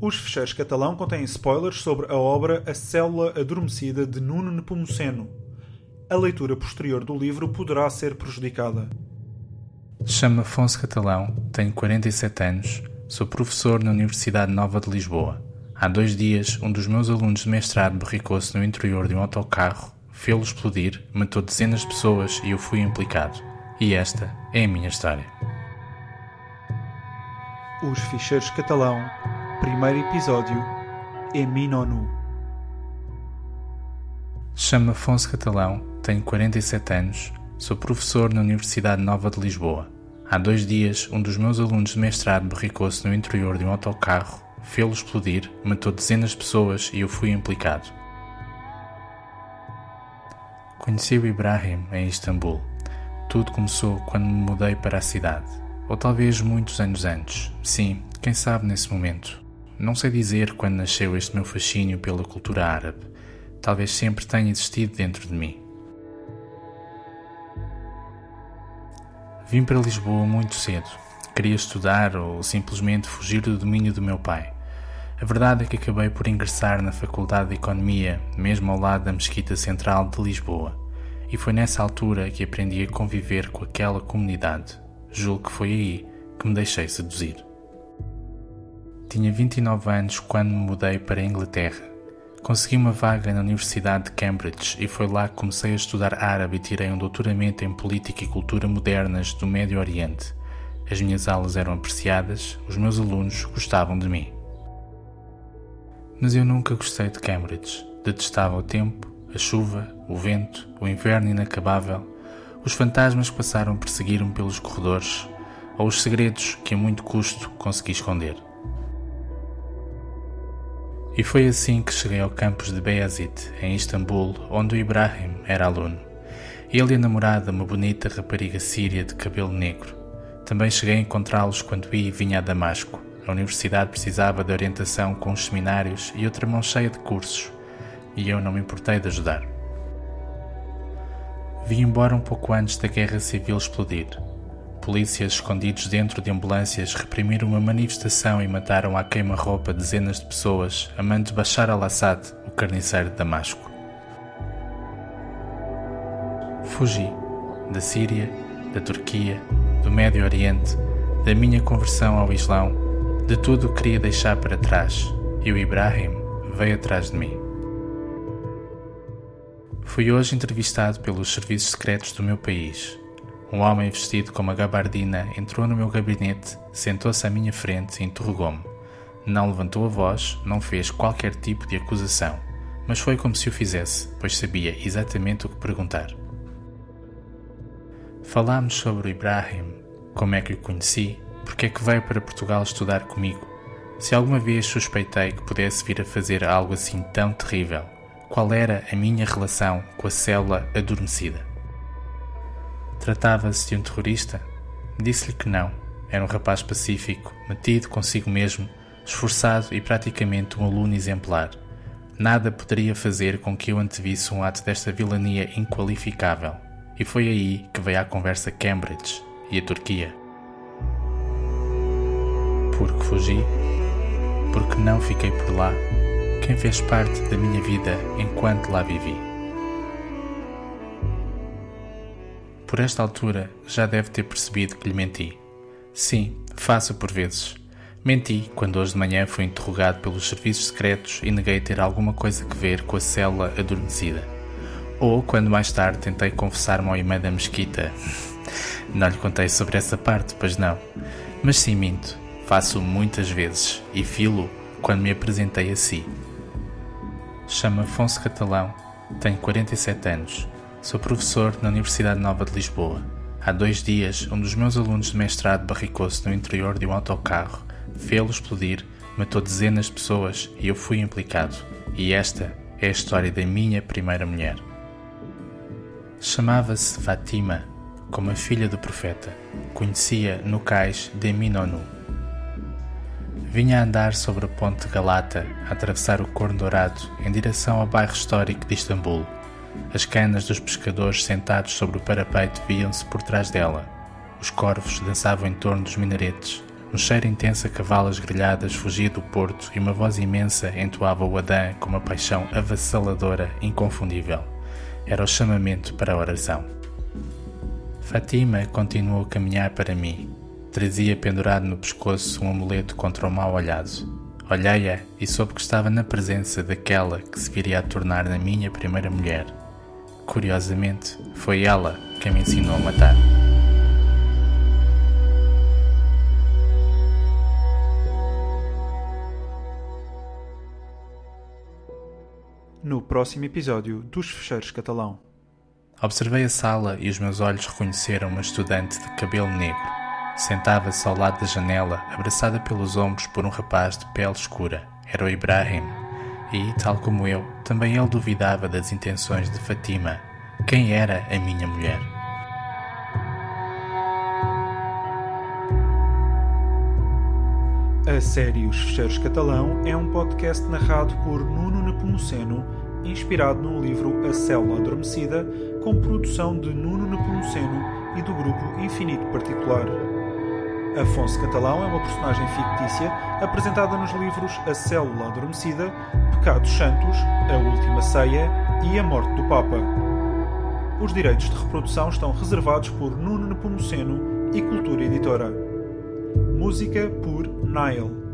Os fecheiros catalão contêm spoilers sobre a obra A Célula Adormecida de Nuno Nepomuceno. A leitura posterior do livro poderá ser prejudicada. Chamo-me Afonso Catalão, tenho 47 anos, sou professor na Universidade Nova de Lisboa. Há dois dias, um dos meus alunos de mestrado berricou-se no interior de um autocarro, fê-lo explodir, matou dezenas de pessoas e eu fui implicado. E esta é a minha história. Os Ficheiros Catalão, primeiro episódio, Eminonu. Chamo-me Afonso Catalão, tenho 47 anos, sou professor na Universidade Nova de Lisboa. Há dois dias, um dos meus alunos de mestrado berricou-se no interior de um autocarro, fê-lo explodir, matou dezenas de pessoas e eu fui implicado. Conheci o Ibrahim em Istambul. Tudo começou quando me mudei para a cidade, ou talvez muitos anos antes. Sim, quem sabe nesse momento. Não sei dizer quando nasceu este meu fascínio pela cultura árabe. Talvez sempre tenha existido dentro de mim. Vim para Lisboa muito cedo. Queria estudar ou simplesmente fugir do domínio do meu pai. A verdade é que acabei por ingressar na Faculdade de Economia, mesmo ao lado da Mesquita Central de Lisboa, e foi nessa altura que aprendi a conviver com aquela comunidade. Julgo que foi aí que me deixei seduzir. Tinha 29 anos quando me mudei para a Inglaterra. Consegui uma vaga na Universidade de Cambridge e foi lá que comecei a estudar árabe e tirei um doutoramento em política e cultura modernas do Médio Oriente. As minhas aulas eram apreciadas, os meus alunos gostavam de mim. Mas eu nunca gostei de Cambridge. Detestava o tempo, a chuva, o vento, o inverno inacabável, os fantasmas que passaram a perseguir-me pelos corredores, ou os segredos que a muito custo consegui esconder. E foi assim que cheguei ao campus de Beyazit, em Istambul, onde o Ibrahim era aluno. Ele e a namorada, uma bonita rapariga síria de cabelo negro. Também cheguei a encontrá-los quando ia e vinha a Damasco. A universidade precisava de orientação com os seminários e outra mão cheia de cursos, e eu não me importei de ajudar. Vim embora um pouco antes da guerra civil explodir. Polícias escondidos dentro de ambulâncias reprimiram uma manifestação e mataram à queima-roupa dezenas de pessoas, amando Bashar al-Assad, o carniceiro de Damasco. Fugi da Síria, da Turquia, do Médio Oriente, da minha conversão ao Islão, de tudo o que queria deixar para trás, e o Ibrahim veio atrás de mim. Fui hoje entrevistado pelos serviços secretos do meu país. Um homem vestido com uma gabardina entrou no meu gabinete, sentou-se à minha frente e interrogou-me. Não levantou a voz, não fez qualquer tipo de acusação, mas foi como se o fizesse, pois sabia exatamente o que perguntar. Falámos sobre o Ibrahim, como é que o conheci, porque é que veio para Portugal estudar comigo, se alguma vez suspeitei que pudesse vir a fazer algo assim tão terrível, qual era a minha relação com a célula adormecida. Tratava-se de um terrorista? Disse-lhe que não. Era um rapaz pacífico, metido consigo mesmo, esforçado e praticamente um aluno exemplar. Nada poderia fazer com que eu antevisse um ato desta vilania inqualificável. E foi aí que veio a conversa Cambridge e a Turquia. Porque fugi? Porque não fiquei por lá? Quem fez parte da minha vida enquanto lá vivi? Por esta altura já deve ter percebido que lhe menti. Sim, faço por vezes. Menti quando hoje de manhã fui interrogado pelos serviços secretos e neguei ter alguma coisa a ver com a célula adormecida. Ou quando mais tarde tentei confessar-me ao imã da mesquita. Não lhe contei sobre essa parte, pois não. Mas sim minto. Faço muitas vezes e filo quando me apresentei a si. Chamo Afonso Catalão, tenho 47 anos, sou professor na Universidade Nova de Lisboa. Há dois dias, um dos meus alunos de mestrado barricou-se no interior de um autocarro, fê-lo explodir, matou dezenas de pessoas e eu fui implicado. E esta é a história da minha primeira mulher. Chamava-se Fatima, como a filha do profeta. Conhecia no cais de Minonu. Vinha a andar sobre a ponte Galata, a atravessar o Corno Dourado, em direção ao bairro histórico de Istambul. As canas dos pescadores sentados sobre o parapeito viam-se por trás dela. Os corvos dançavam em torno dos minaretes. Um cheiro intenso a cavalas grelhadas fugia do porto e uma voz imensa entoava o Adã com uma paixão avassaladora, inconfundível. Era o chamamento para a oração. Fatima continuou a caminhar para mim. Trazia pendurado no pescoço um amuleto contra o mal olhado. Olhei-a e soube que estava na presença daquela que se viria a tornar na minha primeira mulher. Curiosamente, foi ela quem me ensinou a matar. No próximo episódio dos Fecheiros Catalão. Observei a sala e os meus olhos reconheceram uma estudante de cabelo negro Sentava-se ao lado da janela, abraçada pelos ombros por um rapaz de pele escura. Era o Ibrahim. E, tal como eu, também ele duvidava das intenções de Fatima. Quem era a minha mulher? A série Os Fecheiros Catalão é um podcast narrado por Nuno Nepomuceno, inspirado no livro A Célula Adormecida, com produção de Nuno Nepomuceno e do grupo Infinito Particular. Afonso Catalão é uma personagem fictícia apresentada nos livros A Célula Adormecida, Pecados Santos, A Última Ceia e A Morte do Papa. Os direitos de reprodução estão reservados por Nuno Nepomuceno e Cultura Editora. Música por Nile.